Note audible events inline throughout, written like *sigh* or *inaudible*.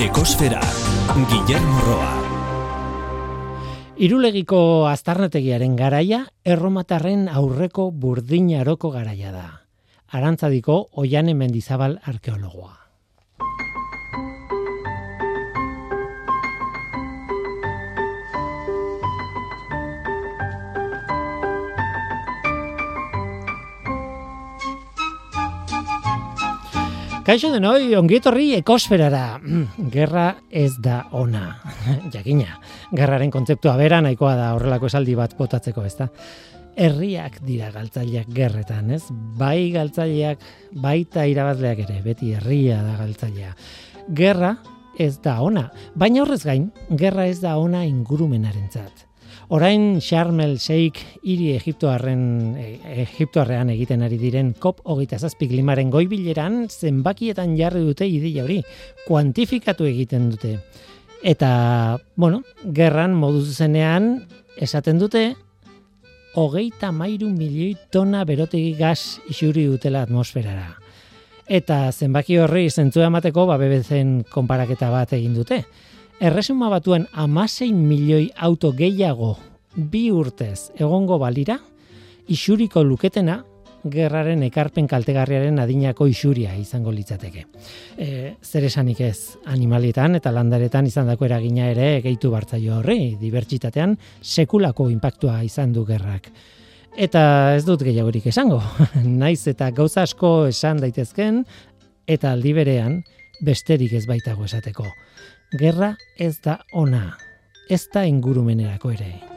Ekosfera, Guillermo Roa. Irulegiko aztarnategiaren garaia, erromatarren aurreko burdinaroko garaia da. Arantzadiko Oiane Mendizabal arkeologoa. Kaixo denoi, ongietorri ekosferara. Mm, gerra ez da ona. *laughs* Jakina, gerraren kontzeptua bera nahikoa da horrelako esaldi bat botatzeko, ez da? Herriak dira galtzaileak gerretan, ez? Bai galtzaileak, baita irabazleak ere, beti herria da galtzailea. Gerra ez da ona, baina horrez gain, gerra ez da ona ingurumenarentzat. Orain Sharm el Sheikh hiri Egiptoarren e, Egiptoarrean egiten ari diren COP 27 klimaren goibileran zenbakietan jarri dute ideia hori, kuantifikatu egiten dute. Eta, bueno, gerran modu zuzenean esaten dute hogeita mairu milioi tona berotegi gas isuri dutela atmosferara. Eta zenbaki horri zentzua emateko, ba, bebezen konparaketa bat egin dute. Erresuma batuen amasein milioi auto gehiago bi urtez egongo balira, isuriko luketena, gerraren ekarpen kaltegarriaren adinako isuria izango litzateke. E, zer esanik ez animalietan eta landaretan izan dako eragina ere gehitu bartzaio horri, dibertsitatean sekulako inpaktua izan du gerrak. Eta ez dut gehiagorik esango, *laughs* naiz eta gauza asko esan daitezken, eta aldi berean besterik ez baitago esateko gerra ez da ona, ez da ingurumenerako ere.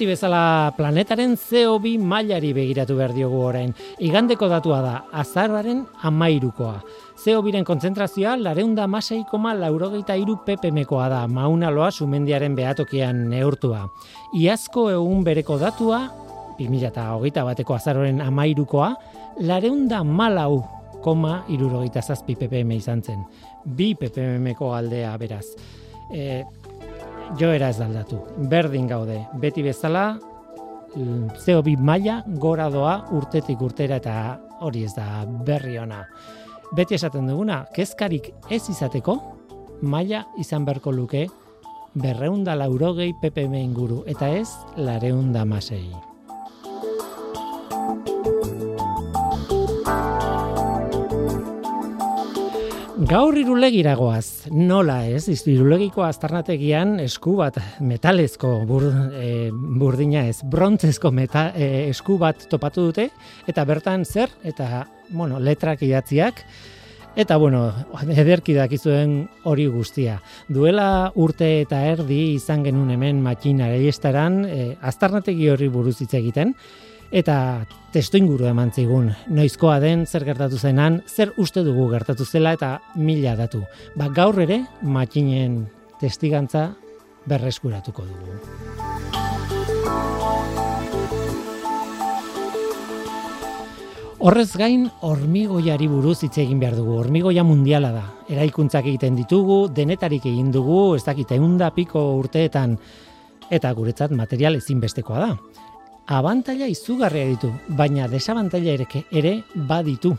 Beti bezala planetaren CO2 mailari begiratu behar diogu orain. Igandeko datua da, azararen amairukoa. CO2-ren kontzentrazioa lareunda masei koma laurogeita iru ppmkoa da, mauna loa sumendiaren behatokian neurtua. Iazko egun bereko datua, 2008 bateko azaroren amairukoa, lareunda malau koma irurogeita zazpi ppm izan zen. Bi ppmko aldea beraz. E, joera ez aldatu. Berdin gaude, beti bezala, zeo bi maila gora doa urtetik urtera eta hori ez da berri ona. Beti esaten duguna, kezkarik ez izateko, maila izan berko luke berreunda laurogei ppm inguru, eta ez lareunda masei. Gaur irulegi nola ez, irulegiko aztarnategian esku bat metalezko bur, e, burdina ez, brontzezko meta, e, esku bat topatu dute, eta bertan zer, eta, bueno, letrak idatziak, eta, bueno, ederki dakizuen hori guztia. Duela urte eta erdi izan genuen hemen makina estaran, e, aztarnategi hori buruz hitz egiten, eta testo inguru eman zigun. Noizkoa den, zer gertatu zenan, zer uste dugu gertatu zela eta mila datu. Ba, gaur ere, makinen testigantza berreskuratuko dugu. Horrez gain, hormigoiari buruz hitz egin behar dugu. Hormigoia mundiala da. Eraikuntzak egiten ditugu, denetarik egin dugu, ez dakite, eunda piko urteetan, eta guretzat material ezinbestekoa da abantaila izugarria ditu, baina desabantaila ere, ere baditu.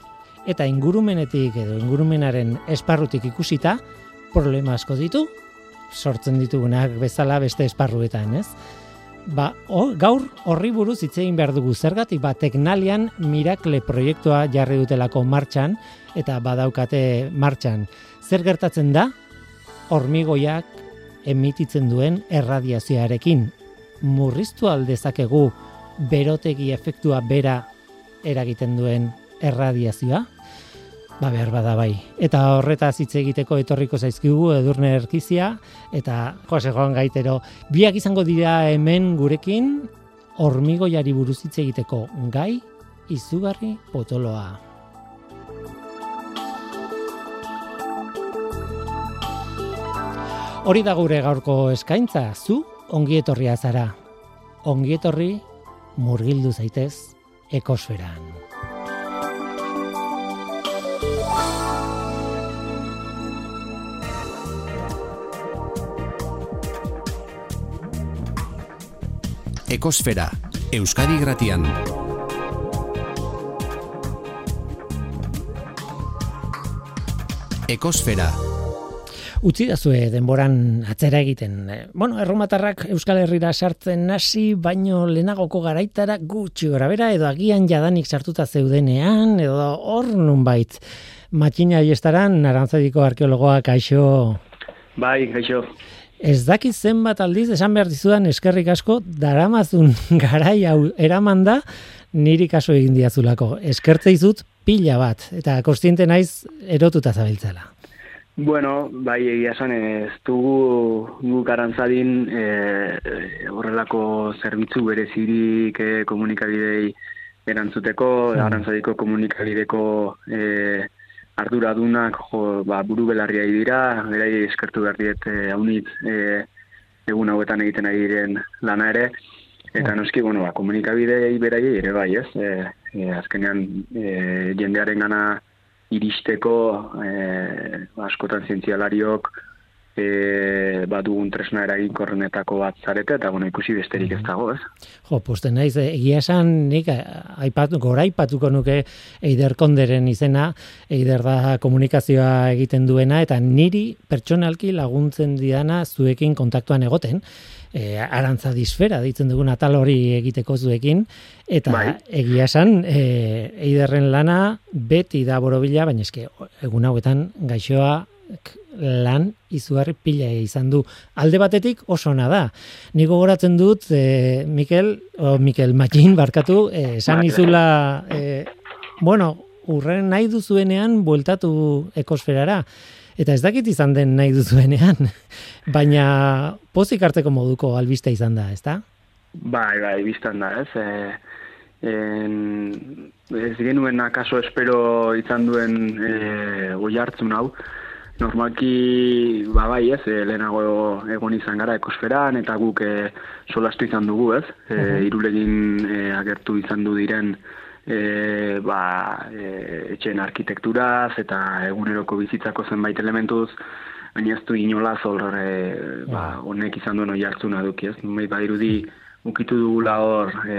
Eta ingurumenetik edo ingurumenaren esparrutik ikusita, problema asko ditu, sortzen ditugunak bezala beste esparruetan, ez? Ba, o, gaur horri buruz hitz egin behar dugu zergatik ba Teknalian Miracle proiektua jarri dutelako martxan eta badaukate martxan. Zer gertatzen da? Hormigoiak emititzen duen erradiazioarekin murriztu aldezakegu berotegi efektua bera eragiten duen erradiazioa? Ba, behar bada bai. Eta horretaz hitz egiteko etorriko zaizkigu edurne erkizia, eta Jose Joan Gaitero, biak izango dira hemen gurekin, hormigoiari buruz hitz egiteko gai, izugarri potoloa. Hori da gure gaurko eskaintza, zu ongi etorria zara. Ongi etorri murgildu zaitez ekosferan. Ekosfera, Euskadi Gratian. Ekosfera. Utsi da zue denboran atzera egiten. Bueno, erromatarrak Euskal Herrira sartzen nasi, baino lehenagoko garaitara gutxi gora bera, edo agian jadanik sartuta zeudenean, edo hor nun bait. Matxina estaran, narantzadiko arkeologoak, aixo... Bai, aixo. Ez dakit zenbat aldiz esan behar dizudan eskerrik asko daramazun *laughs* garai hau eraman da niri kaso egin diazulako. Eskertze izut pila bat eta kostiente naiz erotuta zabiltzela. Bueno, bai egia esan ez dugu gu garantzadin e, horrelako zerbitzu berezirik e, komunikabidei erantzuteko, mm. garantzadiko komunikabideko e, arduradunak jo, ba, buru belarria dira, berai eskertu behar diet e, haunit e, egun hauetan egiten ari diren lana ere, eta noski, bueno, ba, komunikabidei berai ere bai, ez? E, e, azkenean e, jendearen gana iristeko e, askotan zientzialariok, e, badugun tresna eraginkorrenetako bat zarete, eta bueno, ikusi besterik ez dago, ez? Jo, poste naiz, eh, egia esan nik eh, aipatu, gora aipatuko nuke Eider Konderen izena, Eider da komunikazioa egiten duena, eta niri pertsonalki laguntzen diana zuekin kontaktuan egoten, e, arantza disfera ditzen dugun atal hori egiteko zuekin, eta bai. egia esan, e, Eiderren lana beti da borobila, baina eske egun hauetan gaixoa lan izugarri pila izan du. Alde batetik oso ona da. Ni gogoratzen dut e, Mikel o Mikel Magin barkatu eh, esan izula e, bueno, urren nahi duzuenean bueltatu ekosferara. Eta ez dakit izan den nahi duzuenean. *laughs* Baina pozik hartzeko moduko albiste izan da, ezta? Bai, bai, biztan da, ez. E, en, ez genuen akaso espero izan duen e, oi hartzun hau, Normalki, ba bai ez, e, lehenago egon izan gara ekosferan, eta guk e, solastu izan dugu ez, e, irulegin e, agertu izan du diren e, ba, e, etxen arkitekturaz eta eguneroko bizitzako zenbait elementuz, baina ez du inola zor e, ba, honek izan duen oi hartzuna duki ez, numei ba irudi ukitu dugula hor e,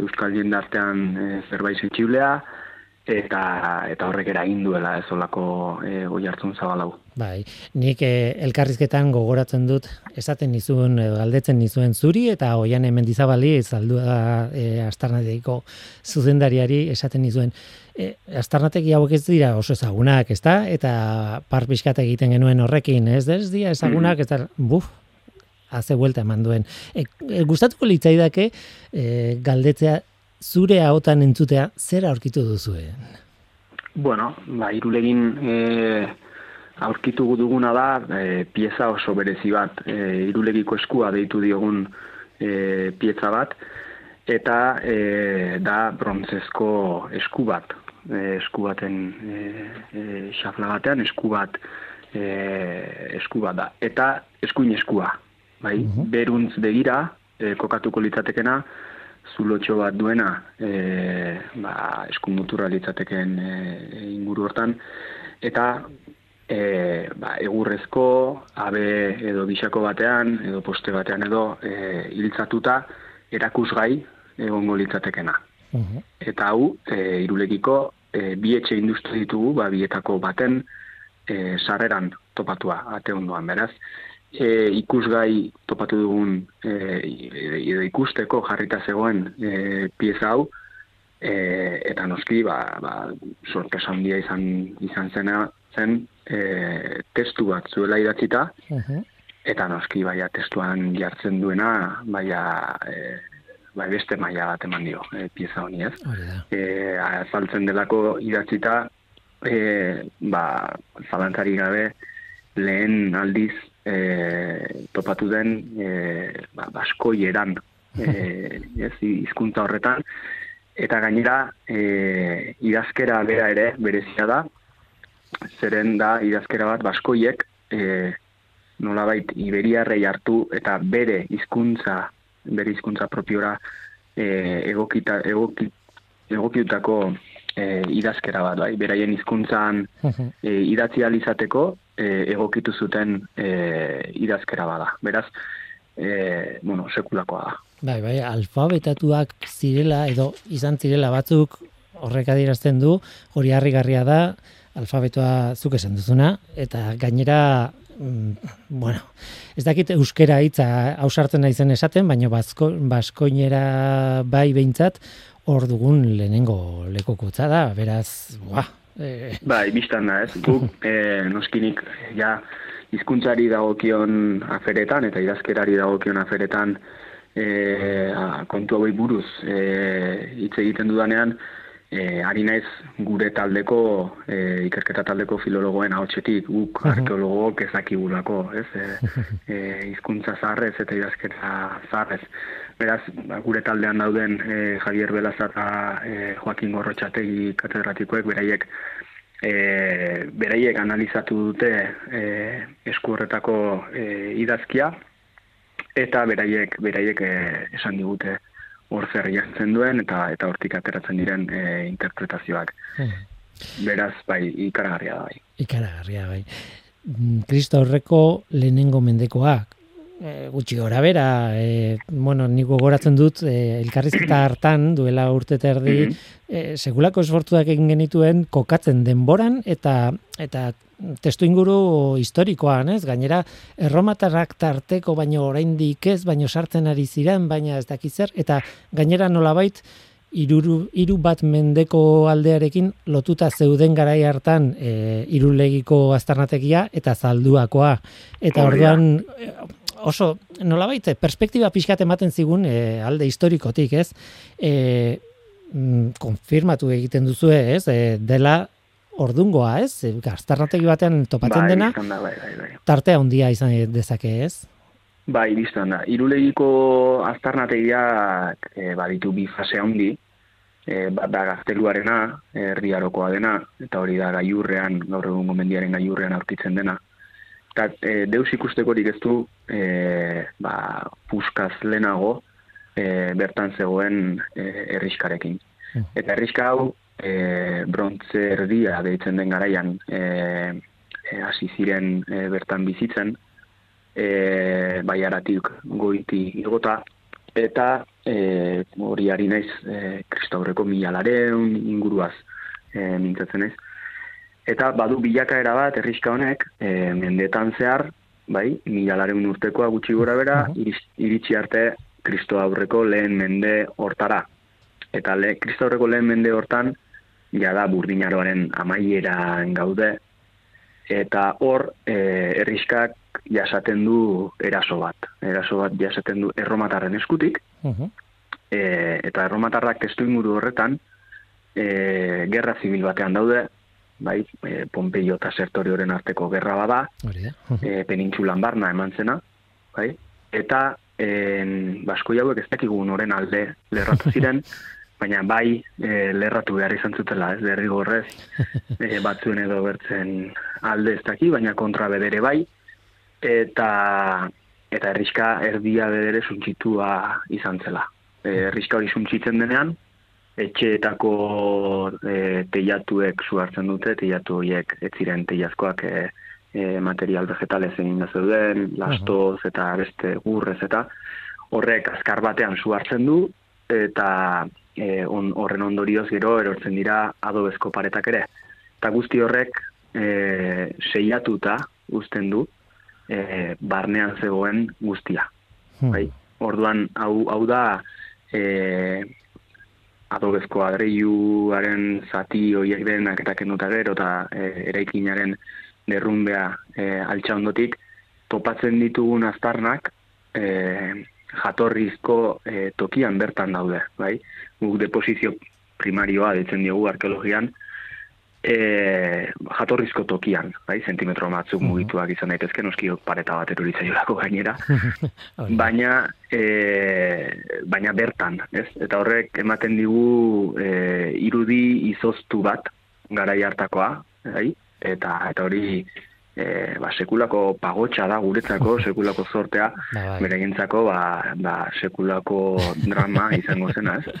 Euskal Jendartean e, zerbait zentxiblea, eta eta horrek eragin duela ez olako e, goi hartzun zabalau. Bai, nik e, elkarrizketan gogoratzen dut esaten nizuen edo galdetzen nizuen zuri eta oian hemen dizabali zaldua e, astarnateiko zuzendariari esaten nizuen e, astarnateki hauek ez dira oso ezagunak, ezta? Eta par egiten genuen horrekin, ez ez dira ezagunak, mm. eta buf, haze vuelta eman duen. E, e, gustatuko litzaidake e, galdetzea zure ahotan entzutea zer aurkitu duzue? Bueno, ba, irulegin e, aurkitu duguna da e, pieza oso berezi bat, e, irulegiko eskua deitu diogun e, pieza bat, eta e, da brontzezko esku bat, e, esku baten e, e, xafla batean esku bat e, esku bat da, eta eskuin eskua, bai, uh beruntz begira, e, kokatuko litzatekena, zulotxo bat duena e, ba, eskumuturra litzateken e, inguru hortan, eta e, ba, egurrezko, abe edo bisako batean, edo poste batean edo e, hiltzatuta erakusgai egongo litzatekena. Eta hau, e, irulegiko, e, bi etxe industri ditugu, ba, bietako baten e, sarreran topatua, ate ondoan, beraz. E, ikusgai topatu dugun e, edo ikusteko jarrita zegoen e, pieza hau, e, eta noski, ba, ba, sorpresa handia izan, izan zena zen e, testu bat zuela idatzita, eta noski, baia testuan jartzen duena, baia... E, bai beste maila bat eman dio e, pieza honi ez. E, azaltzen delako idatzita, e, ba, zalantzari gabe, lehen aldiz e, topatu den e, ba, baskoieran e, *laughs* ez, izkuntza horretan, eta gainera e, idazkera bera ere berezia da, zeren da idazkera bat baskoiek e, nolabait iberiarrei hartu eta bere hizkuntza bere hizkuntza propiora e, egokita, egoki, egokiutako e, idazkera bat, bai, beraien hizkuntzan *laughs* e, idatzi alizateko e, egokitu zuten e, idazkera bada. Beraz, e, bueno, sekulakoa da. Bai, bai, alfabetatuak zirela edo izan zirela batzuk horrek adierazten du, hori harrigarria da, alfabetoa zuk esan duzuna, eta gainera Mm, bueno, ez dakit euskera hitza ausartzen naizen esaten, baina basko, baskoinera bai behintzat hor dugun lehenengo lekokutza da, beraz, buah. E... Bai, biztan da, ez, guk, *laughs* e, noskinik, ja, hizkuntzari dagokion aferetan, eta idazkerari dagokion aferetan, e, kontu hau buruz e, hitz egiten dudanean, e, ari naiz gure taldeko e, ikerketa taldeko filologoen ahotsetik guk uh arkeologok ezakigulako, ez? E, e, *laughs* hizkuntza zarrez eta idazketa zarrez. Beraz, ba, gure taldean dauden e, Javier Belazarra, e, Joaquin Gorrotxategi katedratikoek beraiek e, beraiek analizatu dute e, esku horretako e, idazkia eta beraiek beraiek e, esan digute hor zer jartzen duen eta eta hortik ateratzen diren e, interpretazioak. Hmm. Beraz, bai, ikaragarria da bai. Ikaragarria bai. Mm, Kristo horreko lehenengo mendekoak, e, gutxi gora bera, e, bueno, niko goratzen dut, e, elkarrizketa hartan, duela urte terdi, mm -hmm. segulako esfortuak egin genituen, kokatzen denboran, eta eta testu inguru historikoan, ez? Gainera, erromatarrak tarteko baino oraindik ez, baino sartzen ari ziren, baina ez dakiz zer eta gainera nolabait iruru, iru bat mendeko aldearekin lotuta zeuden garai hartan e, irulegiko aztarnategia eta zalduakoa. Eta orduan e, oso nolabait perspektiba pixkat ematen zigun e, alde historikotik, ez? E, konfirmatu egiten duzu ez? E, dela ordungoa, ez? Gaztarrategi batean topatzen bai, dena, bai, bai, bai. tartea handia izan dezake, ez? Bai, biztan da. Irulegiko aztarnategia e, baditu bi fase handi, e, da gazteluarena, herriarokoa dena, eta hori da gaiurrean, gaur egun gomendiaren gaiurrean aurkitzen dena. Eta e, deus ikustekorik ez du, e, ba, puskaz lehenago, e, bertan zegoen e, erriskarekin. Hmm. Eta erriska hau, e, brontze erdia deitzen den garaian e, e, hasi ziren e, bertan bizitzen e, baiaratik goiti igota eta e, hori ari naiz e, kristaurreko milalareun inguruaz e, mintzatzen naiz eta badu bilakaera bat erriska honek e, mendetan zehar bai, milalareun urtekoa gutxi gora bera iritsi arte kristo aurreko lehen mende hortara. Eta le, kristo aurreko lehen mende hortan ja da burdinaroaren amaieran gaude, eta hor e, erriskak jasaten du eraso bat. Eraso bat jasaten du erromatarren eskutik, e, eta erromatarrak testu inguru horretan, e, gerra zibil batean daude, bai, e, Pompeio eta Sertorioren arteko gerra bada, e, penintxulan barna eman zena, bai, eta en, basko jauek ez dakigu noren alde lerratu ziren, *laughs* baina bai e, lerratu behar izan zutela, ez? Derri gorrez, *laughs* e, batzuen edo bertzen alde ez daki, baina kontra bedere bai, eta eta erriska erdia bedere suntxitua izan zela. E, erriska hori suntxitzen denean, etxeetako e, teiatuek zuhartzen dute, teiatu horiek ez ziren teiazkoak e, e, material vegetales egin da zeuden, lastoz eta beste gurrez eta horrek azkar batean zuhartzen du, eta e, on, horren ondorioz gero erortzen dira adobezko paretak ere. Eta guzti horrek e, seiatuta uzten du, e, barnean zegoen guztia. Hmm. Bai? Orduan, hau, hau da, e, adobezko adreiuaren zati horiek denak eta kenduta gero eta e, eraikinaren derrumbea e, altxa ondotik, topatzen ditugun aztarnak e, jatorrizko e, tokian bertan daude, bai? Guk deposizio primarioa ditzen diogu arkeologian, e, jatorrizko tokian, bai, sentimetro batzuk Mhm. mugituak izan daitezke, noski pareta bat eruditzaiolako *laughs* gainera, *laughs* baina e, baina bertan, ez? Eta horrek ematen digu e, irudi izoztu bat garai hartakoa, bai? Eta eta hori e, ba, sekulako pagotxa da guretzako, *laughs* sekulako zortea, Ba, bai. beregintzako ba, ba, sekulako drama *laughs* izango zena, ez?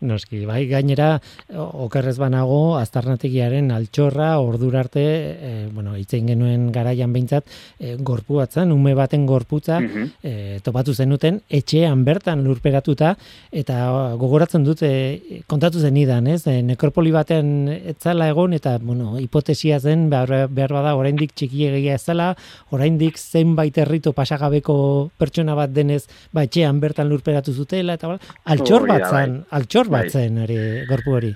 Noski, bai, gainera, okerrez banago, aztarnategiaren altxorra, ordura arte, e, bueno, itzein genuen garaian behintzat, e, gorpu batzen, ume baten gorputza, Mhm. e, topatu zenuten, etxean bertan lurperatuta, eta gogoratzen dut, e, kontatu zenidan, ez? E, nekropoli baten etzala egon, eta, bueno, hipotesia zen, behar, behar bada, oraindik txikiegia ez zela, oraindik zenbait herrito pasagabeko pertsona bat denez, ba, etxean bertan lurperatu zutela, eta bala, altxor bat zen, altxor Bai. bat zen, hori, gorpu hori.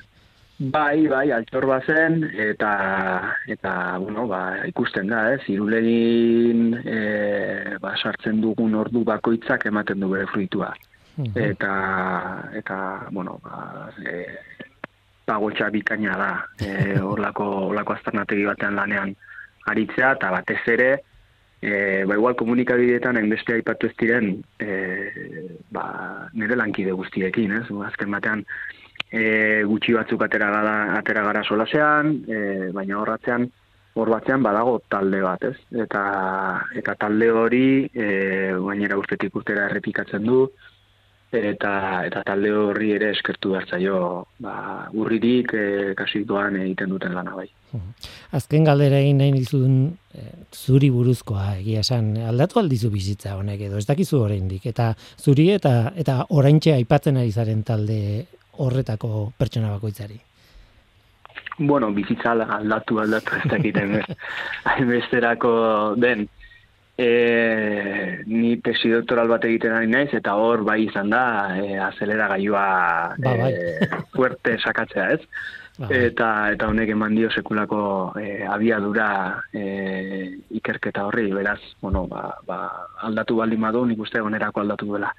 Bai, bai, altxor bazen, eta, eta bueno, ba, ikusten da, ez, irulegin e, ba, sartzen dugun ordu bakoitzak ematen du bere fruitua. Mhm. Eta, eta bueno, ba, e, pagotxa bikaina da, e, orlako, orlako aztarnategi batean lanean aritzea, eta batez ere, e, ba, igual komunikabideetan hainbeste aipatu ez diren, e, ba, nire lankide guztiekin, ez? Azken batean, e, gutxi batzuk atera gara, atera gara solasean, e, baina horratzean, hor batzean badago talde bat, ez? Eta, eta talde hori, e, gainera urtetik urtera errepikatzen du, eta eta talde horri ere eskertu bertzaio ba, urririk e, kasik doan egiten duten lana bai. Azken galdera egin nahi dizun eh, zuri buruzkoa egia esan aldatu aldizu bizitza honek edo ez dakizu oraindik eta zuri eta eta oraintxe aipatzen ari zaren talde horretako pertsona bakoitzari. Bueno, bizitza aldatu aldatu ez dakiten. *laughs* Hainbesterako den e, ni tesi doktoral bat egiten ari naiz eta hor bai izan da e, azelera gailua Ba, bai. *laughs* fuerte sakatzea ez. Ba, bai. Eta eta honek eman dio sekulako e, abiadura e, ikerketa horri, beraz, bueno, ba, ba, aldatu baldin badu, nik uste onerako aldatu duela.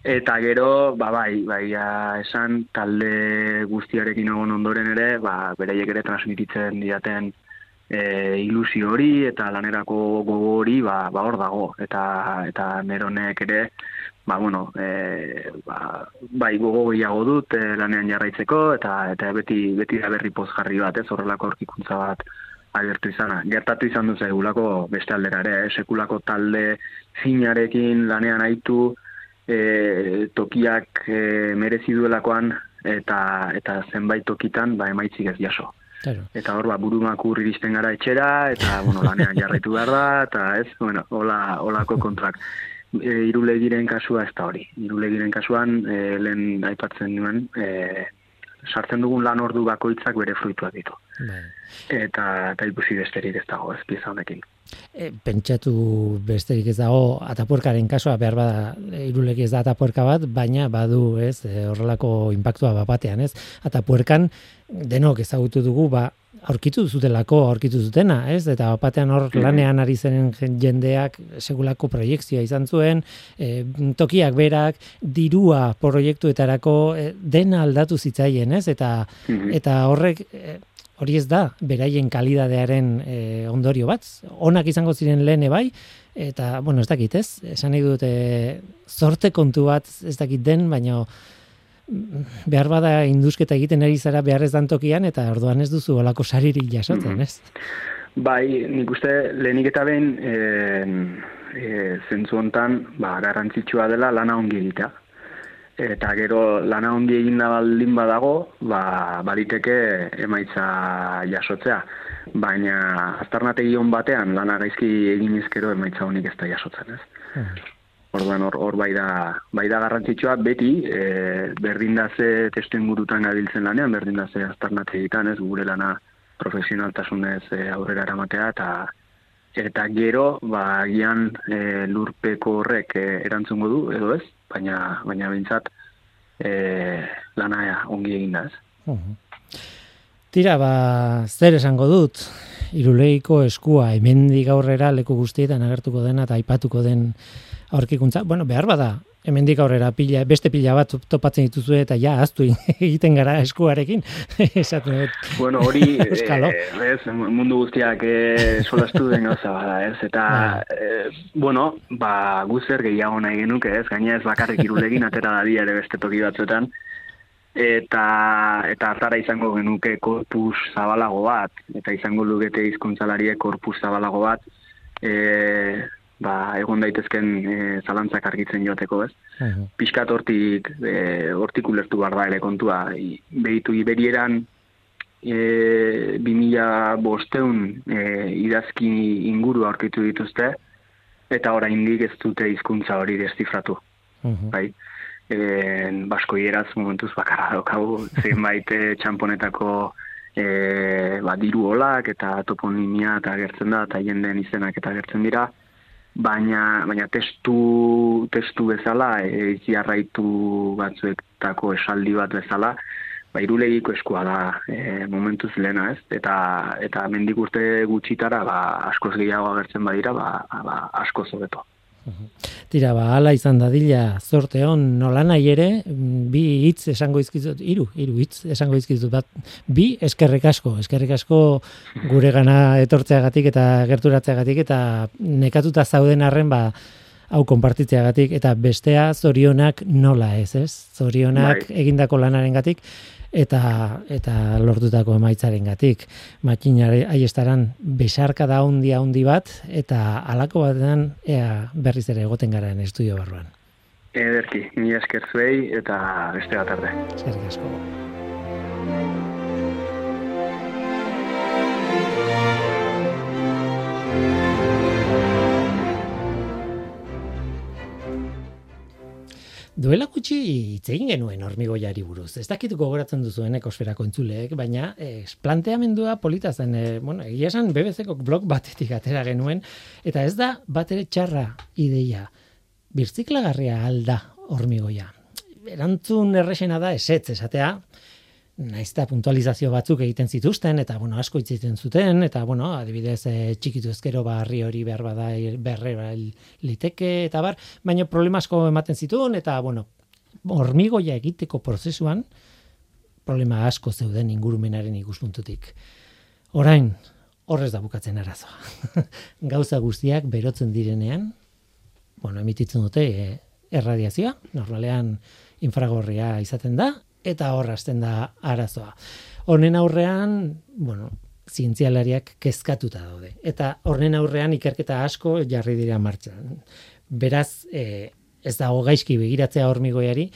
Eta gero, ba, bai, bai, ja, esan talde guztiarekin egon ondoren ere, ba, beraiek ere transmititzen diaten e, ilusio hori eta lanerako gogo hori ba, ba hor dago. Eta, eta neronek ere, ba, bueno, e, ba, bai gogo gehiago dut e, lanean jarraitzeko, eta eta beti, beti da berri pozgarri bat, ez horrelako aurkikuntza bat agertu izana. Gertatu izan du zaigulako beste aldera ere, eh? sekulako talde zinarekin lanean aitu, e, tokiak e, merezi duelakoan, eta, eta zenbait tokitan ba, emaitzik ez jaso. Claro. Eta hor, ba, burumak iristen gara etxera, eta, *laughs* bueno, lanean jarraitu behar da, eta ez, bueno, hola, holako kontrak. E, irulegiren kasua ez da hori. Irulegiren kasuan, e, lehen aipatzen nuen, e, sartzen dugun lan ordu bakoitzak bere fruituak ditu. Bai. Eta, eta ikusi besterik ez dago, ez pieza honekin. E, pentsatu besterik ez dago atapuerkaren kasua behar bada iruleki ez da atapuerka bat, baina badu, ez, e, horrelako inpaktua bat batean, ez? Atapuerkan denok ezagutu dugu, ba, aurkitu zutelako aurkitu zutena, ez? Eta batean hor lanean ari zen jen- jendeak segulako proiektzioa izan zuen, e, tokiak berak, dirua proiektuetarako e, dena aldatu zitzaien, ez? Eta Mhm. eta horrek e, hori ez da beraien kalidadearen e, ondorio bat. Onak izango ziren lehen bai, eta, bueno, ez dakit ez, esan nahi dut, e, zorte kontu bat ez dakit den, baina mm, behar bada induzketa egiten ari zara behar ez dan tokian, eta orduan ez duzu olako saririk jasotzen, Mhm. ez? Bai, nik uste lehenik eta behin e, e, zentzu hontan ba, garrantzitsua dela lana ongi egitea. Eta gero lana ongi eginda baldin badago, ba, baliteke emaitza jasotzea. Baina aztarnategi on batean lana gaizki egin ezkero emaitza honik ez da jasotzen, ez? Orduan hor, hor bai da, bai da garrantzitsua beti, e, berdin da ze testu ingurutan gabiltzen lanean, berdin da ze aztarnategitan, ez, gure lana profesionaltasunez e, aurrera eramatea eta eta gero, ba, gian e, lurpeko horrek e, erantzungo du, edo ez, baina, baina bintzat e, lana ongi egin da ez. Tira, ba, zer esango dut, iruleiko eskua, hemendik aurrera leku guztietan agertuko dena eta aipatuko den aurkikuntza. Bueno, behar bada, hemendik aurrera pila, beste pila bat topatzen dituzu eta ja, aztu *laughs* egiten gara eskuarekin. *laughs* Esaten dut. Bueno, hori, *laughs* eh, ez, mundu guztiak eh, solastu den gauza bada, ez? Eta, ba. eh, bueno, ba, guzer gehiago nahi genuke, ez? Gaina ez bakarrik irulegin, atera da ere beste toki batzuetan. Eta, eta hartara izango genuke korpus zabalago bat, eta izango lugete izkuntzalariek korpus zabalago bat, eh, ba, egon daitezken e, zalantzak argitzen joateko, ez? Uh Piskat hortik, e, hortik ulertu behar da ere kontua. I, behitu iberieran, e, 2000 bosteun e, idazki inguru aurkitu dituzte, eta oraindik ez dute hizkuntza hori destifratu. Uh Bai? E, basko hieraz momentuz bakarra daukagu, *laughs* zenbait txamponetako e, ba, diru olak eta toponimia eta gertzen da, eta jenden izenak eta gertzen dira, baina baina testu testu bezala e, jarraitu batzuetako esaldi bat bezala ba irulegiko eskua da e, momentuz lena ez? Eta eta mendik urte gutxitara ba askoz gehiago agertzen badira ba, ba asko hobeto Tira, ba, ala izan dadila zorte hon nola nahi ere, bi hitz esango izkizut, iru, iru hitz esango izkizut, bat, bi eskerrik asko, eskerrik asko gure gana etortzeagatik eta gerturatzeagatik eta nekatuta zauden arren, ba, hau konpartitzeagatik eta bestea zorionak nola ez, ez? Zorionak bai. egindako lanaren gatik, eta eta lortutako emaitzarengatik makinare haiestaran besarka da handi handi bat eta halako batean ea berriz ere egoten garen estudio barruan Ederki, ni esker zuei eta beste bat arde. Eskerrik asko. Duela gutxi hitz egin genuen hormigoiari buruz. Ez dakit gogoratzen duzuen ekosferako entzuleek, baina eh, planteamendua polita zen, eh, bueno, egia esan BBC-ko blog batetik atera genuen, eta ez da bat ere txarra ideia. Birtziklagarria alda hormigoia. Erantzun errexena da esetz esatea, naizta puntualizazio batzuk egiten zituzten eta bueno asko itziten zuten eta bueno adibidez e, txikitu ezkero barri hori behar bada berre liteke eta bar baina problema asko ematen zituen eta bueno hormigoia egiteko prozesuan problema asko zeuden ingurumenaren ikuspuntutik. Orain horrez da bukatzen arazoa. *laughs* Gauza guztiak berotzen direnean bueno emititzen dute e, erradiazioa. Normalean infragorria izaten da eta hor hasten da arazoa. Honen aurrean, bueno, zientzialariak kezkatuta daude. Eta horren aurrean ikerketa asko jarri dira martxan. Beraz, e, ez dago gaizki begiratzea hormigoiari,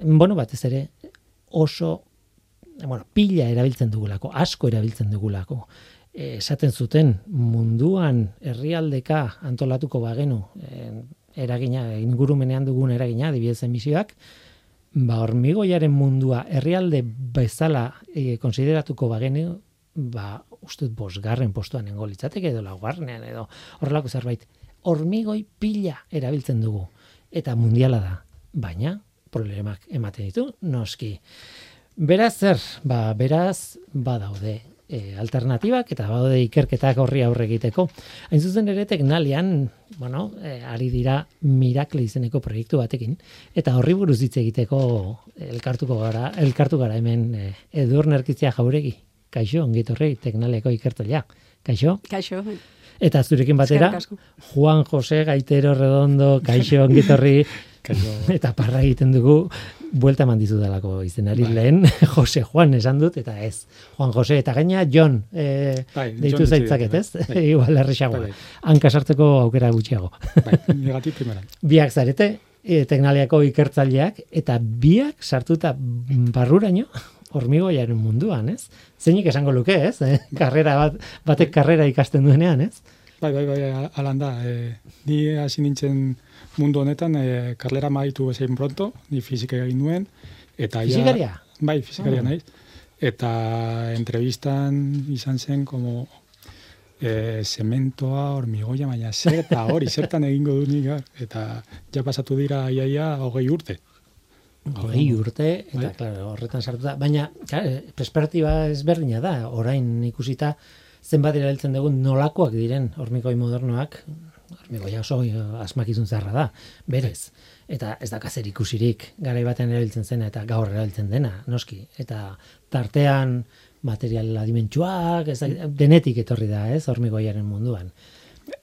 bueno, batez ere oso bueno, pila erabiltzen dugulako, asko erabiltzen dugulako. E, esaten zuten munduan herrialdeka antolatuko bagenu, e, eragina ingurumenean dugun eragina, adibidez emisioak, ba hormigoiaren mundua herrialde bezala e, konsideratuko bagenu, ba ustut bosgarren postuan nengo litzateke edo laugarrenean edo horrelako zerbait. Hormigoi pila erabiltzen dugu eta mundiala da baina problemak ematen ditu noski. Beraz zer? Ba beraz badaude e, alternatibak eta baude ikerketak horri aurre egiteko. Hain zuzen ere teknalian, bueno, e, ari dira Miracle izeneko proiektu batekin eta horri buruz hitz egiteko elkartuko gara, elkartu gara hemen e, Edur Nerkitzia Jauregi. Kaixo, ongi etorri teknaleko ikertzailea. Kaixo? Kaixo. Eta zurekin batera Juan Jose Gaitero Redondo, kaixo ongi etorri. *laughs* *laughs* Eta parra egiten dugu buelta eman dizu dalako izenari bai. lehen, *laughs* Jose Juan esan dut, eta ez. Juan Jose, eta gaina John, e, bai, deitu zaitzaket, ez? Bai. *laughs* Igual errexago. Bai, bai. Hanka sartzeko aukera gutxiago. Bai, negatik primera. Biak zarete, e, teknaliako ikertzaileak, eta biak sartuta barruraino, hormigoiaren munduan, ez? Zeinik esango luke, ez? Eh? Karrera bat, batek karrera ikasten duenean, ez? Bai, bai, bai, alanda. E, ni hasi nintzen mundu honetan e, karlera maitu bezain pronto, ni fizika egin nuen. Eta Fizikaria? bai, fizikaria oh. naiz. Eta entrevistan izan zen, como e, zementoa, hormigoia, baina zer eta hori, *laughs* zertan egingo du nik, eta ja pasatu dira iaia hogei urte. Hogei urte, eta Bai. claro, horretan sartu da. Baina, claro, perspektiba ezberdina da, orain ikusita zenbat erabiltzen dugu nolakoak diren hormigoi modernoak, hormigoia oso asmakizun zaharra da, berez. Eta ez da zer ikusirik garai batean erabiltzen zena eta gaur erabiltzen dena, noski. Eta tartean material adimentsuak, ez da, denetik etorri da, ez, hormigoiaren munduan.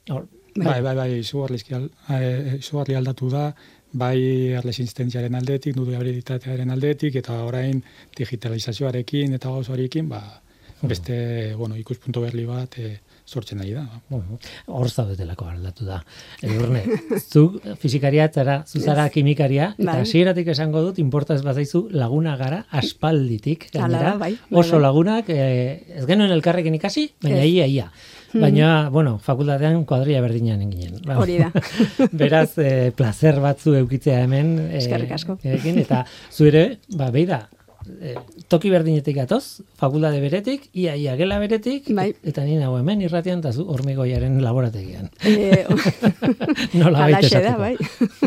Hor, Bai, bai, bai, izugarrizki al, eh, izugarri aldatu da, bai erresistentziaren aldetik, nuklearitatearen aldetik, eta orain digitalizazioarekin eta gauzarekin, ba, beste, bueno, ikuspuntu berli bat eh, sortzen ari da. Bueno, hor zaudetelako aldatu da. Edurne, zu fizikaria zara, zu zara kimikaria, eta Bai. hasieratik esango dut, inporta ez bazaizu laguna gara aspalditik. Gainera. da, bai, bai, Oso bai. lagunak, eh, ez genuen elkarrekin ikasi, baina ia, ia. Baina, bueno, fakultatean kuadria berdinean ginen. Ba, Hori da. *laughs* Beraz, eh, placer batzu eukitzea hemen. eh, Eskerrik asko. ekin, eta zu ere, ba, beida, eh, toki berdinetik gatoz, fakultate beretik, ia, ia gela beretik, Bai. eta ni nago hemen irratian, eta zu hormigoiaren laborategian. Eh, *laughs* Nola baita da, bai.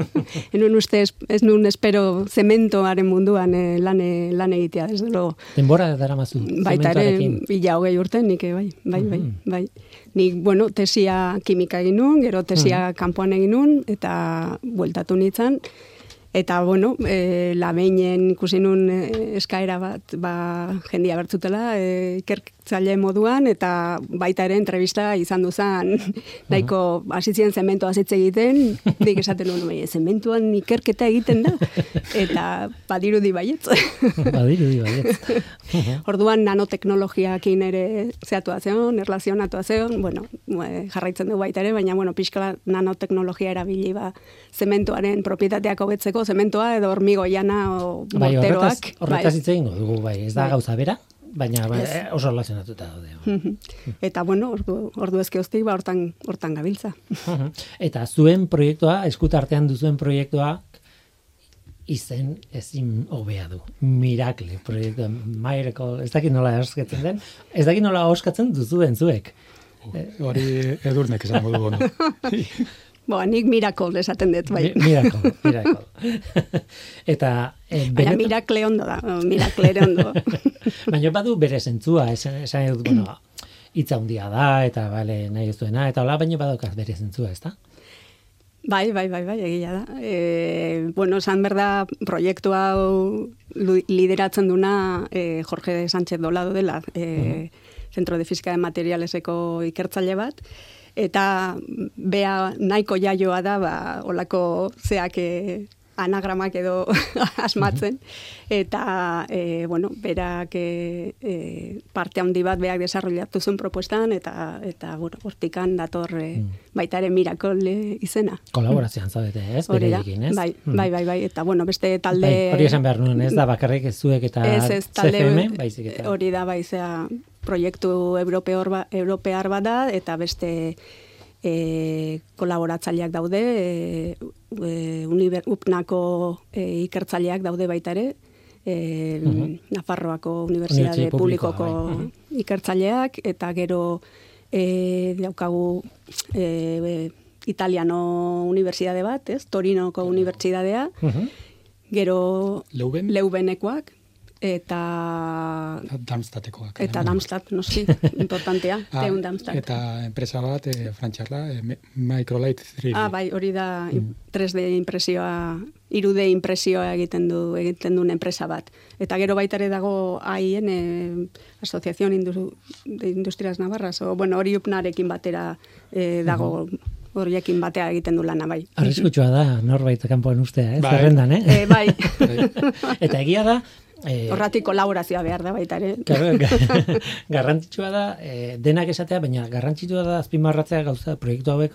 *laughs* Enun uste, ez, ez nun espero zementoaren munduan eh, lan, eh, lan egitea, ez dugu. Denbora dara mazu, Baita ere, bila hogei urte, nik eh, bai, bai, bai, Mhm. bai. Nik, bueno, tesia kimika egin nun, gero tesia kanpoan egin nun, eta bueltatu nintzen, Eta, bueno, e, labeinen ikusi nun e, eskaera bat, ba, jendia bertzutela, e, ikertzaile moduan, eta baita ere entrevista izan duzan, nahiko hasitzen zementoa hitz egiten, dik esaten nuen, "Bai, zementuan ikerketa egiten da, eta badirudi baietz. Badiru di baietz. *laughs* Orduan nanoteknologiakin ere zeatua zeon, erlazionatua zeon, bueno, jarraitzen du baita ere, baina bueno, pixka nanoteknologia erabili ba zementoaren propietateak hobetzeko, zementoa edo hormigoiana o Bai, horretaz, morteroak. horretaz hitz egingo dugu, bai, ez da Bai. gauza bera, baina ba, oso relazionatuta daude. Mhm. Eta bueno, ordu, ordu ezkeoztik, ba, hortan, hortan gabiltza. Eta zuen proiektua, eskutartean duzuen proiektua, izen ezin hobea du. Miracle proiektua, Miracle, ez dakit nola oskatzen den, ez dakit nola oskatzen duzuen zuek. Hori edurnek esango du, *laughs* no? Bo, nik miracle esaten dut, bai. Mi- Miracle, Miracle. *laughs* Eta, eh, Baina benetan- miracle ondo da, miracle ere ondo. *laughs* Baina badu bere zentzua, esan, esan dut, bueno, hitza handia da, eta bale, nahi ez duena, eta hola, baina badokaz bere zentzua, ezta? Bai, bai, bai, bai, egia da. E, bueno, esan berda proiektu hau lideratzen duna e, Jorge Sánchez Dolado dela, e, Centro de Física de Materialeseko ikertzaile bat, eta bea nahiko jaioa da, ba, olako zeak e, anagramak edo *laughs* asmatzen, eta, e, bueno, berak e, parte handi bat beak desarrollatu zuen propuestan, eta, eta bueno, hortikan dator e, baita ere Miracle e, izena. Kolaborazioan zaudete, ez? Hori da, Bereekin, ez? bai, Mm. bai, bai, bai, eta bueno, beste talde... Bai, hori esan behar nuen, ez da bakarrik ez zuek eta Ez, ez, talde, CFM, baizik eta. hori da, bai, zea, proiektu europeor ba, europear bat da, eta beste e, kolaboratzaileak daude, e, e, uniber, upnako e, ikertzaileak daude baita ere, e, Nafarroako Unibertsitate Unibertsitate publikoa, Publikoko bai. Mhm. ikertzaileak, eta gero e, daukagu e, Italiano Unibertsitate bat, ez? Torinoko Unibertsitatea, Mhm. gero Leuben? Leubenekoak, eta Darmstadtekoak. eta Darmstadt, noski, *laughs* importantea, Ah, teun Darmstadt. Eta enpresa bat, e, frantxarra, e, Me- Microlight 3D. Ah, bai, hori da 3D impresioa, 3D impresioa egiten du egiten duen enpresa bat. Eta gero baita ere dago AIN, eh, Asociación Indu de Industrias Navarras, o, bueno, hori upnarekin batera eh, dago, horiekin batea egiten du lana, bai. Arriskutsua da norbait kanpoan ustea, ez? Bai. Zerrendan, eh? Eh, bai, eta egia da, eh, horratik kolaborazioa behar da baita ere. Claro, *laughs* ga- garrantzitsua da, eh, denak esatea, baina garrantzitsua da azpimarratzea gauza proiektu hauek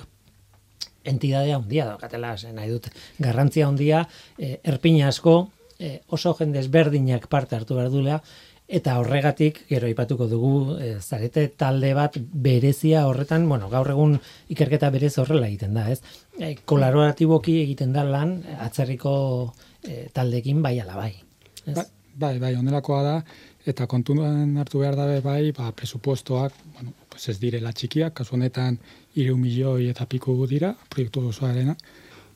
entidadea handia daukatela, nahi dut. Garrantzia handia, eh, erpin asko, eh, oso jende ezberdinak parte hartu behar duela, eta horregatik, gero aipatuko dugu, eh, zarete talde bat berezia horretan, bueno, gaur egun ikerketa berez horrela egiten da, ez? Eh, kolaboratiboki egiten da lan, atzerriko eh, taldekin bai ala bai. Ez? Ba- Bai, bai, onelakoa da, eta kontuan hartu behar dabe bai, ba, presupuestoak, bueno, pues ez direla txikiak, kasu honetan iru milioi eta piku dira, proiektu osoarena,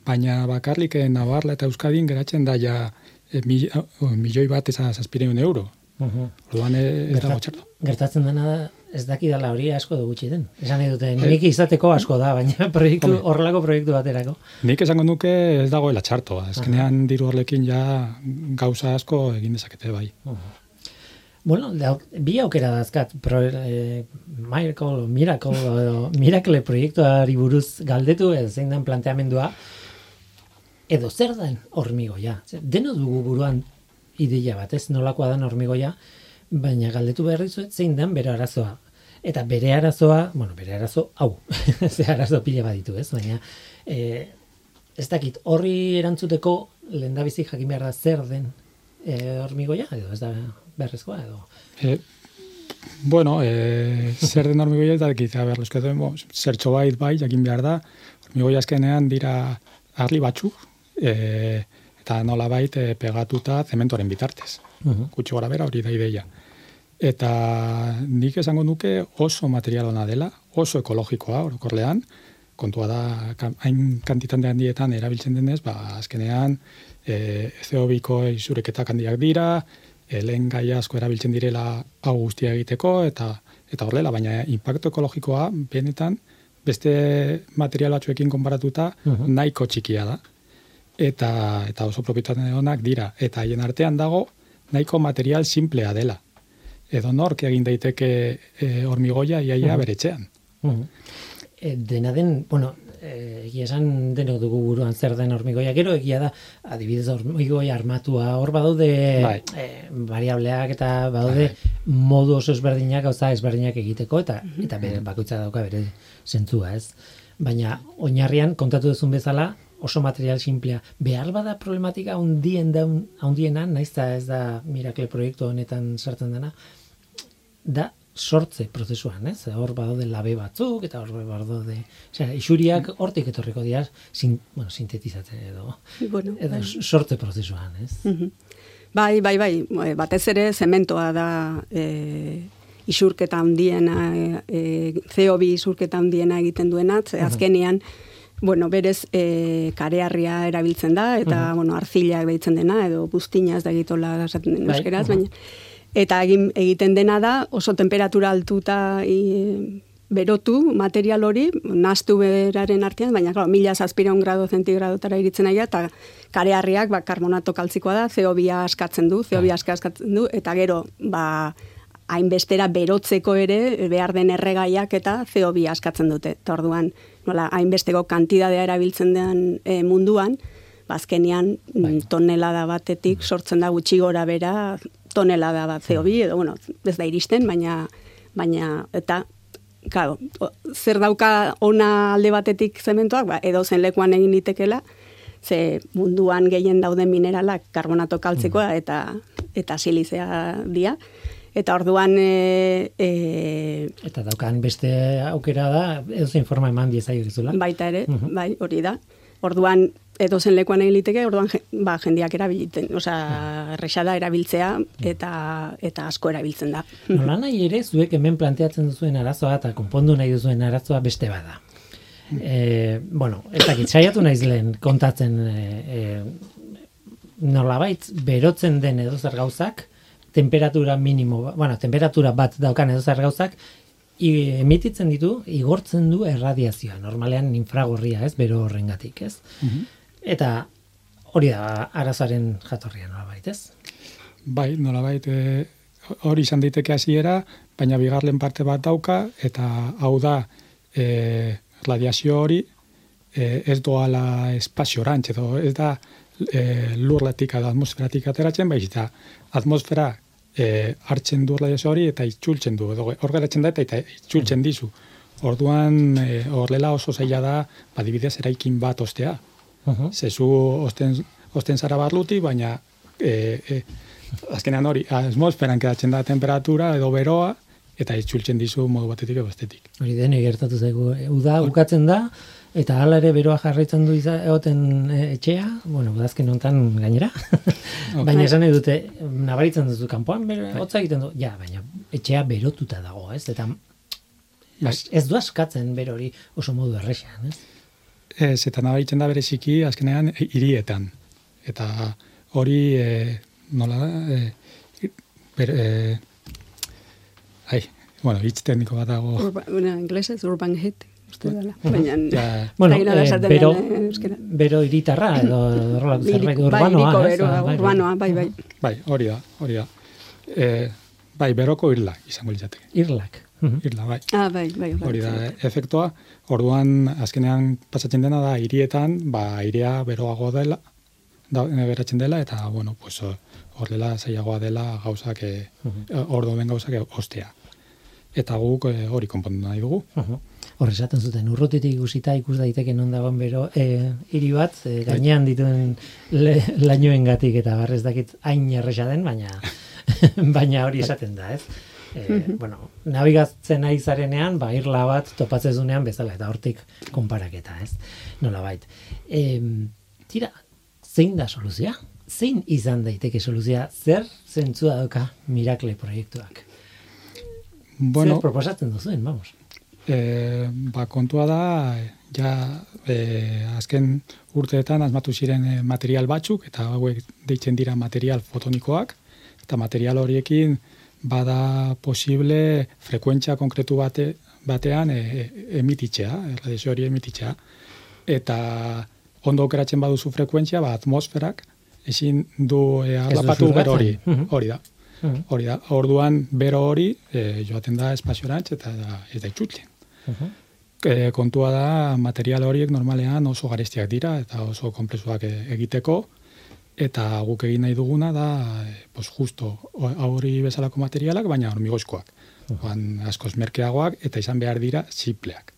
baina bakarlik eh, Navarra eta Euskadin geratzen da ja e, milioi bat eza zazpireun euro. Orduan ez Gerta- dago txarto. Gertatzen dena da, ez dakidala hori asko da gutxi den. Esan nahi dute, nik izateko asko da, baina proiektu, horrelako proiektu baterako. Nik esango nuke ez dagoela txarto. Azkenean diru horrekin ja gauza asko egin dezakete bai. Bueno, da, bi aukera dazkat, pro, eh, Miracle, Miracle, edo Miracle proiektuari buruz galdetu, edo zein den planteamendua, edo zer den hormigoia. Deno dugu buruan ideia bat, ez nolakoa den hormigoia, baina galdetu behar dizuet zein den bere arazoa. Eta bere arazoa, bueno, bere arazo, hau, *laughs* ze arazo pila baditu, ez? Baina, eh, ez dakit, horri erantzuteko lehendabizi jakin behar da zer den eh, hormigoia, edo ez da beharrezkoa, edo... E, bueno, e, zer den hormigoia eta dakita behar luzkatu, bo, zertxo bait bai, jakin behar da, hormigoia azkenean dira arli batzuk, e, eta nola bait e, pegatuta zementoren bitartez. Mhm. Gutxi gora bera hori da ideia. Eta nik esango nuke oso material ona dela, oso ekologikoa orokorlean, kontua da hain kantitante handietan erabiltzen denez, ba azkenean e, CO2ko isureketak handiak dira, e, lehen gai asko erabiltzen direla hau guztia egiteko eta eta horrela, baina impacto ekologikoa benetan beste material batzuekin konparatuta nahiko txikia da. Eta eta oso propietate onak dira eta haien artean dago nahiko material simplea dela. Edo nork egin daiteke e, hormigoia iaia Mhm. bere etxean. Mhm. E, dena den, bueno, e, egia esan denok dugu buruan zer den hormigoia. Gero egia da, adibidez hormigoia armatua, hor badaude Bai. e, variableak eta badaude modu oso ezberdinak, gauza ezberdinak egiteko, eta eta bere bakoitza dauka bere zentzua, ez? Baina oinarrian kontatu duzun bezala, oso material simplea. Behar bada problematika handien daun, handiena, naiz eta ez da Miracle proiektu honetan sartzen dena, da sortze prozesuan, ez? Hor badaude labe batzuk eta hor badaude, osea, isuriak hortik etorriko dira, sin, bueno, sintetizatzen edo Bueno, edo bai. sortze prozesuan, ez? Bai, bai, bai, batez ere zementoa da e, isurketa handiena, e, e, CO2 isurketa handiena egiten duena, ze azkenean, bueno, berez e, kareharria erabiltzen da, eta, bueno, arzilak deitzen dena, edo buztina ez da egitola esaten Bai, euskeraz, mhm. baina, eta egin, egiten dena da, oso temperatura altuta i, berotu material hori, nastu beraren artean, baina, claro, mila zazpireun grado zentigradotara iritzen aia, eta kareharriak, ba, karbonato kaltzikoa da, CO2 askatzen du, CO2 aska askatzen du, eta gero, ba, hainbestera berotzeko ere, behar den erregaiak eta CO2 askatzen dute. Eta orduan, nola, hainbesteko kantidadea erabiltzen den e, munduan, bazkenean Bai. tonelada batetik sortzen da gutxi gora bera tonelada bat CO2, edo, bueno, ez da iristen, baina, baina, eta, claro, zer dauka ona alde batetik zementoak, ba, edo zen lekuan egin litekela, ze munduan gehien dauden mineralak karbonato kaltzekoa eta eta silizea dia. Eta orduan e, e, Eta daukan beste aukera da, edo zein forma eman diezaiozula. baita ere, Mhm. bai, hori da. Orduan edo zen lekuan egin liteke, orduan ba, jendiak erabiliten, osea, erresa da erabiltzea eta eta asko erabiltzen da. Nola nahi ere, zuek hemen planteatzen duzuen arazoa eta konpondu nahi duzuen arazoa beste bada. E, bueno, ez dakit, saiatu naiz lehen kontatzen e, e, nolabait berotzen den edo zer gauzak, temperatura minimo, ba- bueno, temperatura bat daukan edo zer gauzak, i- emititzen ditu, igortzen du erradiazioa, normalean infragorria, ez, bero horrengatik, ez? Eta hori da arazoaren jatorria nolabait, ez? Bai, nolabait e, hori izan daiteke hasiera, baina bigarren parte bat dauka eta hau da e, radiazio hori e, ez doala espaziorantz edo ez da e, lurretik edo atmosferatik ateratzen, baiz eta atmosfera e, hartzen du radiazio hori eta itzultzen du, edo hor geratzen da eta, itzultzen dizu. Orduan e, horrela oso zaila da, badibidez eraikin bat ostea. Uh Zezu osten, osten zara barluti, baina e, e, azkenean hori, atmosferan kedatzen da temperatura edo beroa, eta itzultzen dizu modu batetik edo bestetik. Hori denei gertatu zaigu. E, Uda bukatzen da, Eta hala ere beroa jarraitzen du egoten e, etxea, bueno, budazken hontan gainera. baina esan dute, nabaritzen duzu kanpoan, bero, Bai. hotza egiten du, ja, baina etxea berotuta dago, ez? Eta Bai. ez, ez du askatzen bero hori oso modu errexan, ez? Ez, eta nabaritzen da bereziki azkenean e, hirietan. Eta hori e, nola da, e, ber, e, ai, bueno, hitz tekniko bat dago. Urba, una, urban hit, uste dela. Baina, Ja, Bueno, eh, bero, den, eh, bero iritarra edo zerbait Hiriko- bai, urbanoa, Ah, bai, bai. urbanoa, bai, bai. bai, hori da, hori da. E, bai, beroko irla izango litzateke. Irlak. Mhm. Irla, bai. Ah, bai, bai. bai. Hori da, efektua, orduan azkenean pasatzen dena da hirietan, ba airea beroago dela, da, e, beratzen dela eta bueno, pues eh, horrela zailagoa dela gauzak eh, ordu den gauzak eh, ostea. Eta guk eh, hori konpondu nahi dugu. Mhm. Hor esaten zuten, urrutitik ikusita ikus daiteke non dagoen bero e, hiri bat, e, gainean dituen le, lainoengatik eta barrez dakit hain erresa den, baina *laughs* baina hori esaten da, ez? E, bueno, nabigatzen nahi zarenean, ba, irla bat topatzen dunean bezala, eta hortik konparaketa, ez? Nola bait. E, tira, zein da soluzioa? Zein izan daiteke soluzioa? Zer zentzua dauka Miracle proiektuak? Bueno, Zer proposatzen duzuen, vamos. e, ba, kontua da, ja, e, azken urteetan asmatu ziren material batzuk, eta hauek deitzen dira material fotonikoak, eta material horiekin bada posible frekuentzia konkretu bate, batean e, e, emititzea, erradiazio hori emititzea. Eta ondo okeratzen baduzu frekuentzia, ba, atmosferak ezin du e, du harrapatu bero hori. Mhm. Hori da. Mhm. Hori da, orduan bero hori e, joaten da espaziorantz eta ez da itxutzen. Mhm. E, kontua da material horiek normalean oso garestiak dira eta oso konplexuak e, egiteko eta guk egin nahi duguna da e, pues justo hori bezalako materialak baina hormigoizkoak. Oan askoz merkeagoak eta izan behar dira simpleak.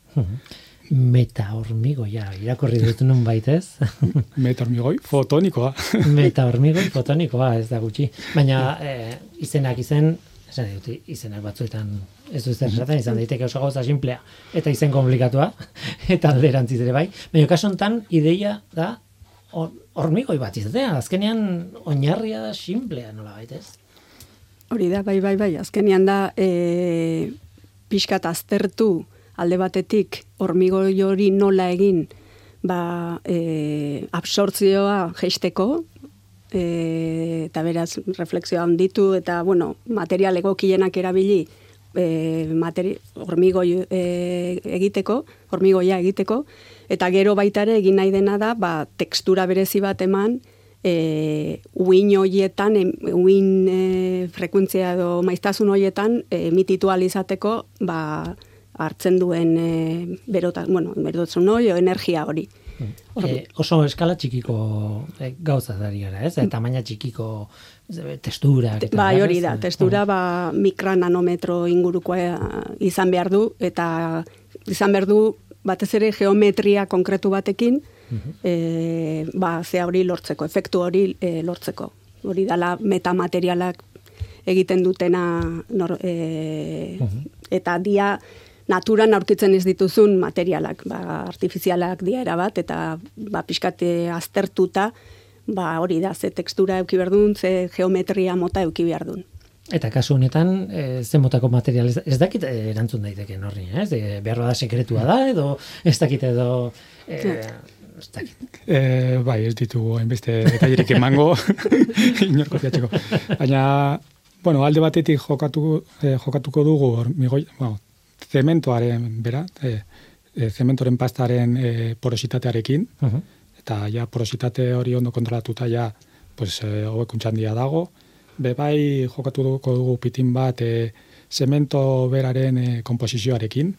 Meta hormigoia, irakorri dut *laughs* nun baitez. *laughs* Meta hormigoi fotonikoa. *laughs* Meta hormigoi fotonikoa, ez da gutxi. Baina eh, izenak izen, esan dut, izenak batzuetan ez du zer esaten, izan daiteke oso gauza simplea, eta izen komplikatua, eta alderantziz ere bai. Baina kasu honetan ideia da hormigoi bat izatea, azkenean oinarria da simplea nola baitez. Hori da, bai, bai, bai. Azkenean da, e, pixkat aztertu alde batetik hormigoi hori nola egin ba, e, absortzioa jeisteko, e, eta beraz reflexioa handitu, eta, bueno, material egokienak erabili e, materi, hormigoi e, egiteko, hormigoia egiteko, eta gero baita ere egin nahi dena da, ba, tekstura berezi bat eman, e, uin hoietan, uin e, frekuentzia edo maiztasun hoietan e, emititu ahal izateko ba, hartzen duen e, berota, bueno, berotasun hori energia hori. Eh, oso eskala txikiko eh, gauza dari gara, ez? Eta tamaina txikiko eh, testurak. eta Bai, hori da, testura ba, mikra nanometro ingurukoa eh, izan behar du, eta izan behar du batez ere geometria konkretu batekin, e, ba, ze hori lortzeko, efektu hori e, lortzeko. Hori dala metamaterialak egiten dutena nor, e, eta dia naturan aurkitzen ez dituzun materialak, ba, artifizialak dia erabat, eta ba, pixkate aztertuta, ba, hori da, ze tekstura euki berdun, ze geometria mota euki berdun. Eta kasu honetan, e, ze motako material, ez, ez dakit eh, erantzun daiteke horri, ez? E, behar da sekretua da, edo ez dakit edo... E, ez dakit. E, bai, ez ditugu hainbeste detailerik emango *laughs* inorko fiatzeko. Baina, bueno, alde batetik jokatu, eh, jokatuko dugu hormigoi, bueno, zementoaren, bera, e, e, zementoren pastaren e, porositatearekin, Mhm. Eta ja porositate hori ondo kontrolatuta ja pues, e, handia dago. Be bai jokatuko dugu pitin bat e, zemento beraren e, komposizioarekin.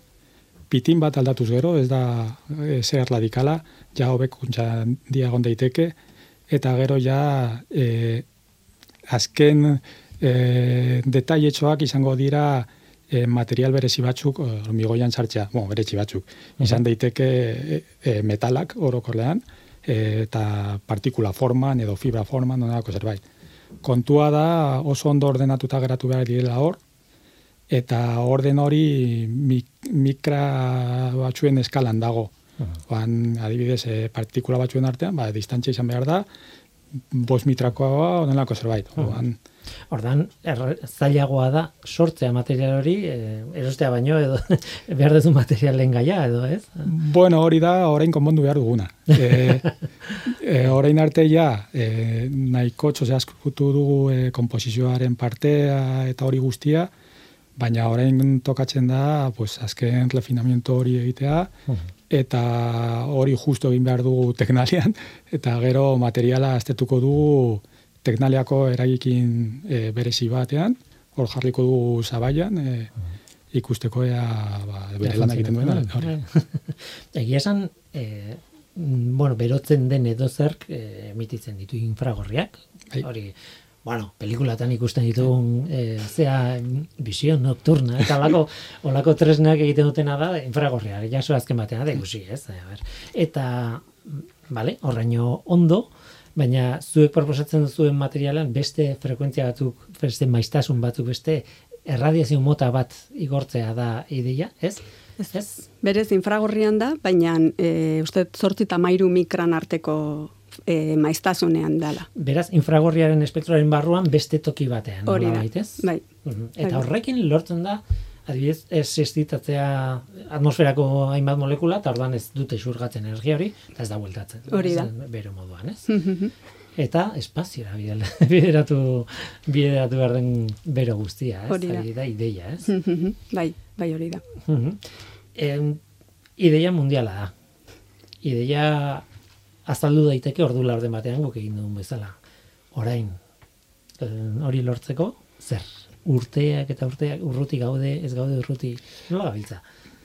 Pitin bat aldatuz gero, ez da e, zer radikala, ja hobekuntza handia egon daiteke, eta gero ja e, azken e, detailetxoak izango dira e, material berezi batzuk hormigoian sartzea, bueno, berezi batzuk. Izan daiteke e, metalak orokorrean, eta partikula forman edo fibra forman, onelako zerbait. Kontua da oso ondo ordenatuta geratu behar direla hor, eta orden hori mik, mikra batzuen eskalan dago. Oan, adibidez, e, partikula batzuen artean, ba, distantzia izan behar da, bos mitrakoa onelako zerbait. Oan, Ordan zailagoa da sortzea material hori, e, erostea baino edo *laughs* behar duzu materialen gaia edo, ez? Bueno, hori da orain konbondu behar duguna. E, *laughs* e, orain arte ja, e, nahiko txose askutu dugu e, komposizioaren partea eta hori guztia, baina orain tokatzen da, pues, azken refinamiento hori egitea, eta hori justo egin behar dugu teknalian, eta gero materiala aztetuko dugu teknaliako eragikin e, berezi batean, hor jarriko dugu zabaian, e, ikusteko ea ba, bere lan egiten duena. Hori. *laughs* Egia esan, e, bueno, berotzen den edo zerk e, emititzen ditu infragorriak, Bai. hori, bueno, pelikulatan ikusten ditugun e, zea visión nocturna, eta *laughs* olako, olako tresnak egiten dutena da infragorria, jaso azken batean da ikusi, ez? A ber. Eta, vale, horraino ondo, baina zuek proposatzen duzuen materialan beste frekuentzia batzuk, beste maiztasun batzuk, beste erradiazio mota bat igortzea da ideia, ez? Ez, ez. Berez infragorrian da, baina e, uste zortzi eta mairu mikran arteko e, maiztasunean dala. Beraz, infragorriaren espektroaren barruan beste toki batean, Hori da, bai. Mhm. Bai. Eta horrekin lortzen da, adibidez, ez existitatzea atmosferako hainbat molekula, eta orduan ez dute xurgatzen energia hori, eta ez da bueltatzen. Hori da. Bero moduan, ez? Eta espaziora *laughs* bideratu, bideratu behar den bero guztia, ez? Hori da. Hori da ideia, ez? bai, bai hori da. Em, ideia mundiala da. Ideia azaldu daiteke ordu laurde batean guk egin dugun bezala. Orain, hori lortzeko, zer? Urteak eta urteak, urruti gaude, ez gaude urruti, nola gabiltza?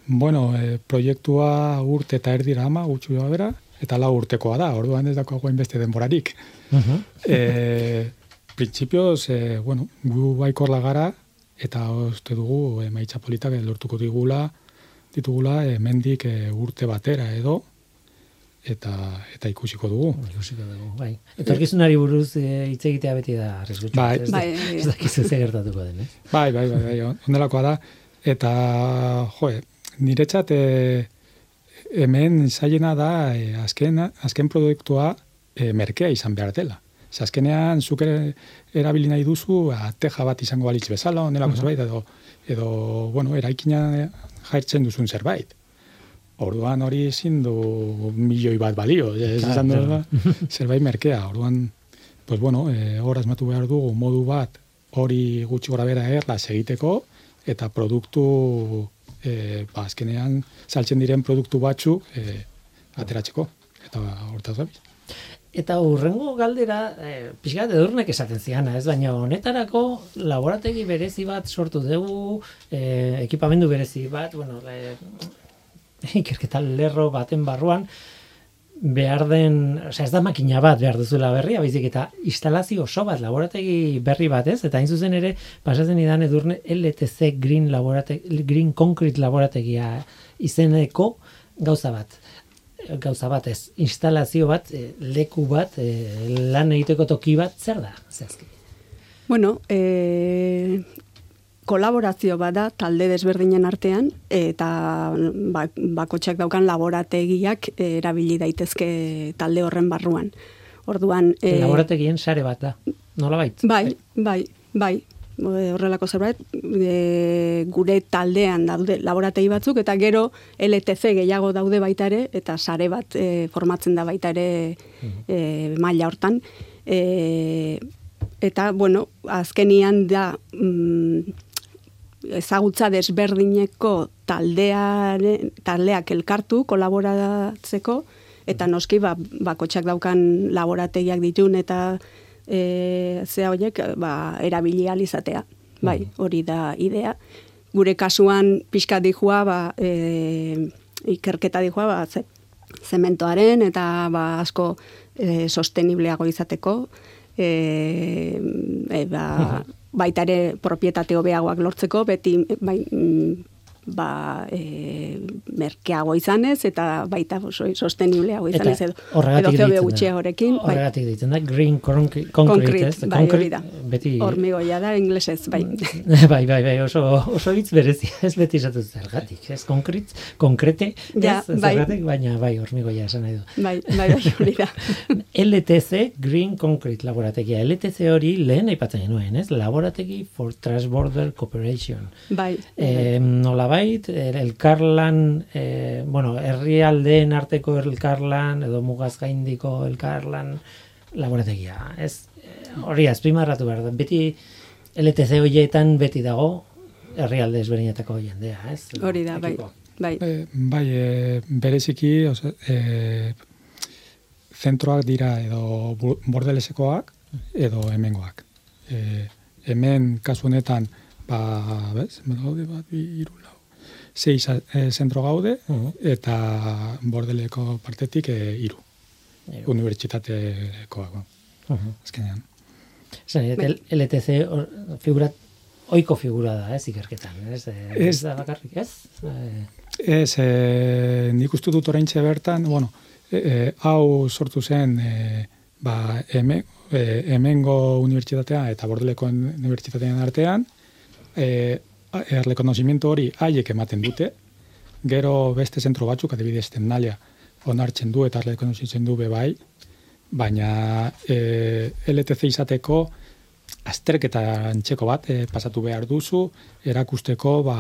Bueno, e, proiektua urte eta erdira ama, gutxu joa bera, eta lau urtekoa da, orduan ez dako beste denborarik. e, Printzipioz, e, bueno, gu baikorla gara, eta uste dugu emaitza politak lortuko digula, ditugula hemendik e, urte batera edo, eta eta ikusiko dugu. Ikusiko dugu, bai. Etorkizunari buruz eh, hitz egitea beti da arriskutsu. Bai. ez, Bai, da- bai, ez dakizu zer gertatuko den, ez? Bai, bai, bai, bai, ondelakoa da. Eta, jo, niretzat e, hemen zailena da e, azken, azken produktua e, merkea izan behar dela. Ze azkenean, zuk erabili nahi duzu, a, teja bat izango balitz bezala, onelako zerbait, edo, edo, bueno, eraikina jairtzen duzun zerbait. Orduan hori ezin du milioi bat balio, ez Claro, izan du claro. *laughs* zerbait merkea. Orduan, pues bueno, e, hor asmatu behar dugu modu bat hori gutxi gora bera erlaz egiteko, eta produktu, e, ba, azkenean, saltzen diren produktu batzuk e, ateratzeko. Eta hortaz gabiz. Eta urrengo galdera, e, pixkat edurnek esaten ziana, ez baina honetarako laborategi berezi bat sortu dugu, e, ekipamendu berezi bat, bueno, e, *laughs* ikerketa lerro baten barruan, behar den, osea ez da makina bat behar duzuela berria, baizik eta instalazio oso bat laborategi berri bat, ez? Eta hain zuzen ere, pasatzen idan edurne LTC Green, laborategi, Green Concrete laborategia izeneko gauza bat gauza bat ez, instalazio bat, eh, leku bat, eh, lan egiteko toki bat, zer da? Zehazki. Bueno, e, kolaborazio bada talde desberdinen artean eta ba, bakotxak daukan laborategiak eh, erabili daitezke talde horren barruan. Orduan, E, Laborategien sare bat da, nola bait? Bai, bai, bai. Horrelako zerbait, e, gure taldean daude laborategi batzuk, eta gero LTC gehiago daude baita ere, eta sare bat e, formatzen da baita ere e, maila hortan. E, eta, bueno, azkenian da mm, ezagutza desberdineko taldearen, taldeak elkartu, kolaboratzeko, eta noski ba, bakotxak daukan laborategiak ditun eta e, zea horiek ba, erabili ahal izatea. Bai, hori da idea. Gure kasuan pixka dijua, ba, e, ikerketa dijua, ba, ze, zementoaren eta ba, asko e, sostenibleago izateko, e, e, ba, baita ere propietate hobeagoak lortzeko, beti bai, mm, ba, e, merkeago izanez, eta baita sostenibleago izanez, edo, edo deitzen da. gutxiagorekin. bai. Horregatik ditzen da, green concrete, concrete, Concrete, ez? bai, hori da. beti... Hormigoia da, inglesez, bai. *laughs* bai, bai, bai, oso, oso hitz berezia, ez beti esatu zergatik, ez? Konkret, konkrete, ez? Ja, bai. Zergatik, baina bai, hormigoia esan nahi du. bai, bai, bai, hori da. *laughs* LTC Green Concrete laborategia. LTC hori lehen aipatzen genuen, ez? Laborategi for Transborder Cooperation. Bai, E, nolabait, el- elkarlan, e, bueno, herrialdeen arteko elkarlan, edo mugaz gaindiko elkarlan laborategia, ez? Hori azpimarratu behar da. Beti LTC horietan beti dago herrialde ezberdinetako jendea, ez? hori da, bai. Bai, E, bai, e, bereziki, oza, e, zentroak dira edo bordelesekoak edo hemengoak. E, hemen kasu honetan, ba, bez, bat, bi, hiru, lau, sei e, zentro gaude, Mhm. eta bordeleko partetik e, hiru, Hiru. unibertsitatekoak, ba, Mhm. azkenean. L- LTC hor- figura, oiko figura da, ez, ikerketan, ez? E, ez Ez. da bakarrik, ez? Ez, e, nik uste dut oraintxe bertan, bueno, e, e, hau sortu zen e, ba, hemen, e, hemengo unibertsitatea eta bordeleko unibertsitatean artean, e, errekonozimiento hori haiek ematen dute, gero beste zentro batzuk, adibidez, tendalia, onartzen du eta errekonozitzen du be bai, baina e, LTC izateko azterketa antxeko bat e, pasatu behar duzu, erakusteko ba,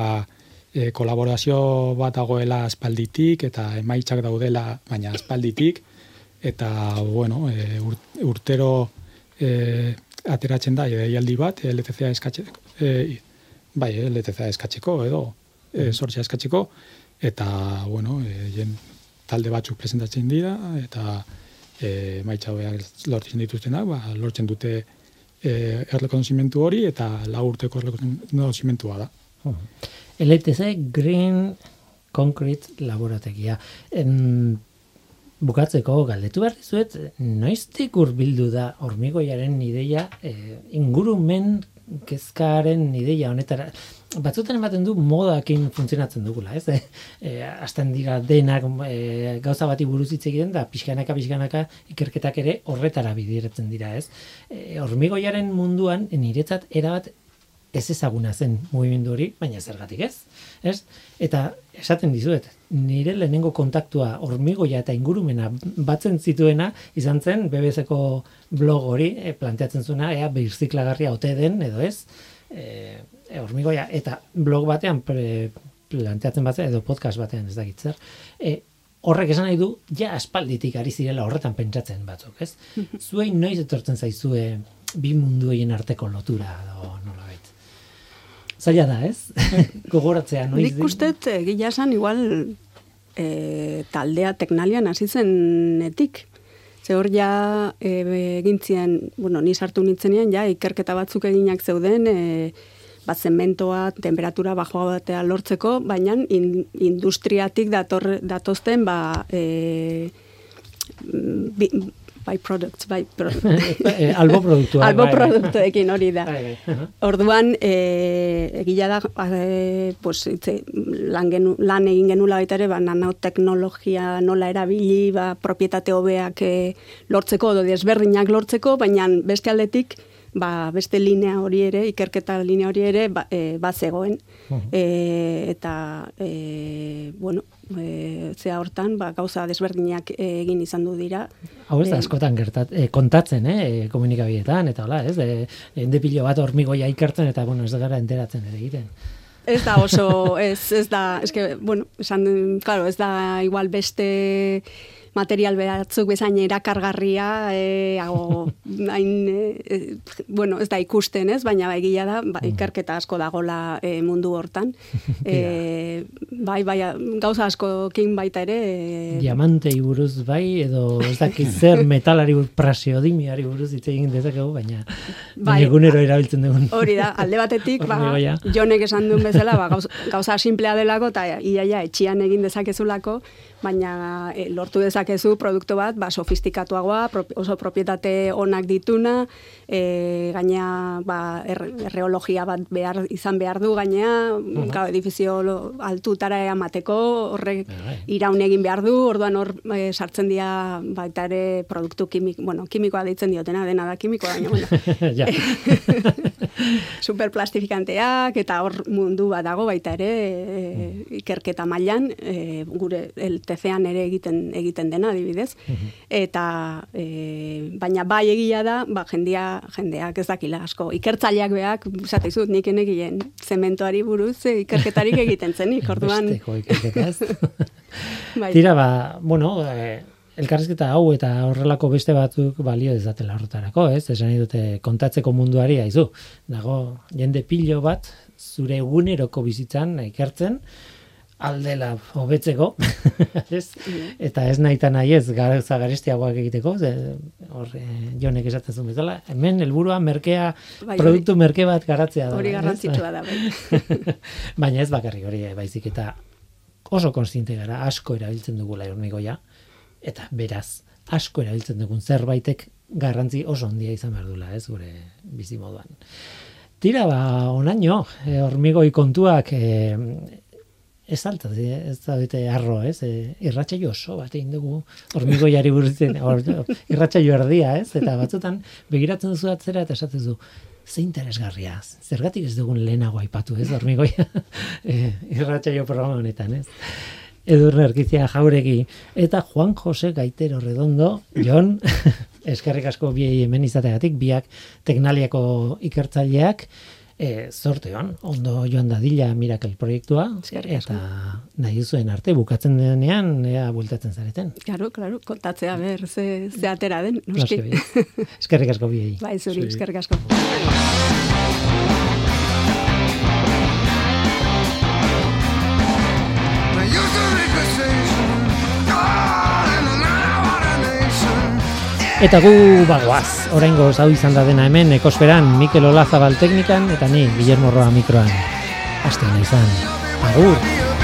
e, kolaborazio bat dagoela aspalditik eta emaitzak daudela baina aspalditik. Eta bueno, e, ur- urtero e, ateratzen da deialdi bat LTCA eskatzeko e, bai, LTCA eskatzeko edo e, sortzea eskatzeko eta bueno, e, jen, talde batzuk presentatzen dira eta e, maitza hobeak lortzen dituztenak, ba, lortzen dute e, errekonozimentu hori eta lau urteko errekonozimentua da. LTC Green Concrete laborategia. Em, bukatzeko galdetu behar dizuet, noiztik hurbildu da hormigoiaren ideia eh, ingurumen kezkaren ideia honetara. Batzutan ematen du modakin funtzionatzen dugula, ez? E, e, Azten dira denak e, gauza bati buruz hitz egiten da pixkanaka pixkanaka ikerketak ere horretara bideratzen dira, ez? E, hormigoiaren munduan niretzat erabat ez ezaguna zen mugimendu hori, baina zergatik ez? Ez? Eta esaten dizuet, nire lehenengo kontaktua hormigoia eta ingurumena batzen zituena izan zen BBC-ko blog hori e, planteatzen zuena ea birziklagarria ote den edo ez? E, e, hormigoia eta blog batean pre, planteatzen batzen edo podcast batean ez dakit zer. E, horrek esan nahi du ja aspalditik ari zirela horretan pentsatzen batzuk, ez? *laughs* Zuei noiz etortzen zaizue bi mundueien arteko lotura edo nolabait. Zaila da, ez? *laughs* Gogoratzea noiz. Nik uste, egia esan, igual e, taldea teknalian hasi zenetik. Ze hor ja e, egintzien, bueno, ni sartu nintzenean, ja, ikerketa batzuk eginak zeuden, e, bat zementoa, temperatura bajoa batea lortzeko, baina in, industriatik dator, datozten, ba, e, bi, bai products, pro, *laughs* Eh, albo produktua. albo bai, produktuekin hori da. Bai, bai. Orduan, e, egila da, e, pues, itze, lan, genu, lan egin genula baita ere, ba, nanoteknologia nola erabili, ba, propietate hobeak e, lortzeko, edo desberdinak lortzeko, baina beste aldetik, ba, beste linea hori ere, ikerketa linea hori ere, ba, e, bazegoen. E, eta, e, bueno, e, zea hortan, ba, gauza desberdinak egin izan du dira. Hau ez da Eh, askotan gertat, eh, kontatzen, eh, komunikabietan, eta hola, ez, eh, ende pilo bat hormigoia ikertzen, eta, bueno, ez da gara enteratzen ere egiten. Ez da oso, ez, ez da, eske, bueno, esan, claro, ez da igual beste material batzuk bezain erakargarria, e, hago, *laughs* hain, e, bueno, ez da ikusten, ez? Baina egia da, ba, ikerketa asko dagola e, mundu hortan. *laughs* E, bai, bai, gauza askokin baita ere, e, Diamantei buruz bai, edo ez dakit zer metalari buruz, prasiodimiari buruz hitz egin dezakegu, baina, Bai. egunero erabiltzen dugun. Hori da, alde batetik, *laughs* ba, Hormigoia. jonek esan duen bezala, ba, gauza, gauza simplea delako, eta iaia etxian egin dezakezulako, baina e, lortu dezakezulako ditzakezu produktu bat, ba, sofistikatuagoa, oso propietate onak dituna, e, gaina ba, erreologia bat behar, izan behar du gaina, uh edifizio altutara eamateko, horrek bai, bai. iraun egin behar du, orduan hor e, sartzen dira baita ere produktu kimik, bueno, kimikoa deitzen diotena, dena da kimikoa, baina, bueno. *laughs* *laughs* Superplastifikanteak, eta hor mundu bat dago baita ere, e, ikerketa mailan e, gure el tezean ere egiten egiten dena adibidez eta e, baina bai egia da ba jendia jendeak ez dakila asko ikertzaileak beak esate dizut nik enegien zementoari buruz e, ikerketarik egiten zenik *laughs* orduan *laughs* bai. tira ba bueno e, elkarrizketa hau eta horrelako beste batzuk balio dezatela horretarako, ez? Esan dute kontatzeko munduari aizu. Dago jende pilo bat zure eguneroko bizitzan ikertzen, aldela hobetzeko, *laughs* ez? Eta ez nahi eta nahi ez, gauza garestiagoak egiteko, ze, hor, e, jonek esaten zuen bezala, hemen helburua merkea, bai, produktu merke bat garatzea da. Hori garrantzitsua da, bai. *laughs* Baina ez bakarrik hori, eh, baizik eta oso konstinte gara, asko erabiltzen dugula hormigoia, eta beraz, asko erabiltzen dugun zerbaitek garrantzi oso handia izan behar dula, ez, gure bizi moduan. Tira, ba, onaino, e, hormigoi kontuak, e, ez alta, ez da bete arro, ez? E, irratxa jo oso bat egin dugu, hormigo jari burutzen, *laughs* or, irratxa jo erdia, ez? Eta batzutan, begiratzen duzu atzera eta esatzen du, ze interesgarria, zergatik ez dugun lehenago aipatu, ez? Hormigoia *laughs* e, irratxa jo programa honetan, ez? Edurne erkizia jauregi, eta Juan Jose Gaitero Redondo, Jon, *laughs* eskerrik asko biei hemen izategatik, biak teknaliako ikertzaileak, e, zorte hon, ondo joan dadila Miracle proiektua, eta nahi zuen arte, bukatzen denean, ea bultatzen zareten. Claro, claro, kontatzea ber, ze, ze atera den, noski. Eskerrik asko biei. Bai, zuri, eskerrik asko. Eta gu bagoaz, oraingo hau izan da dena hemen ekosferan Mikel Olazabal teknikan eta ni Guillermo Roa mikroan. Aste izan. Agur.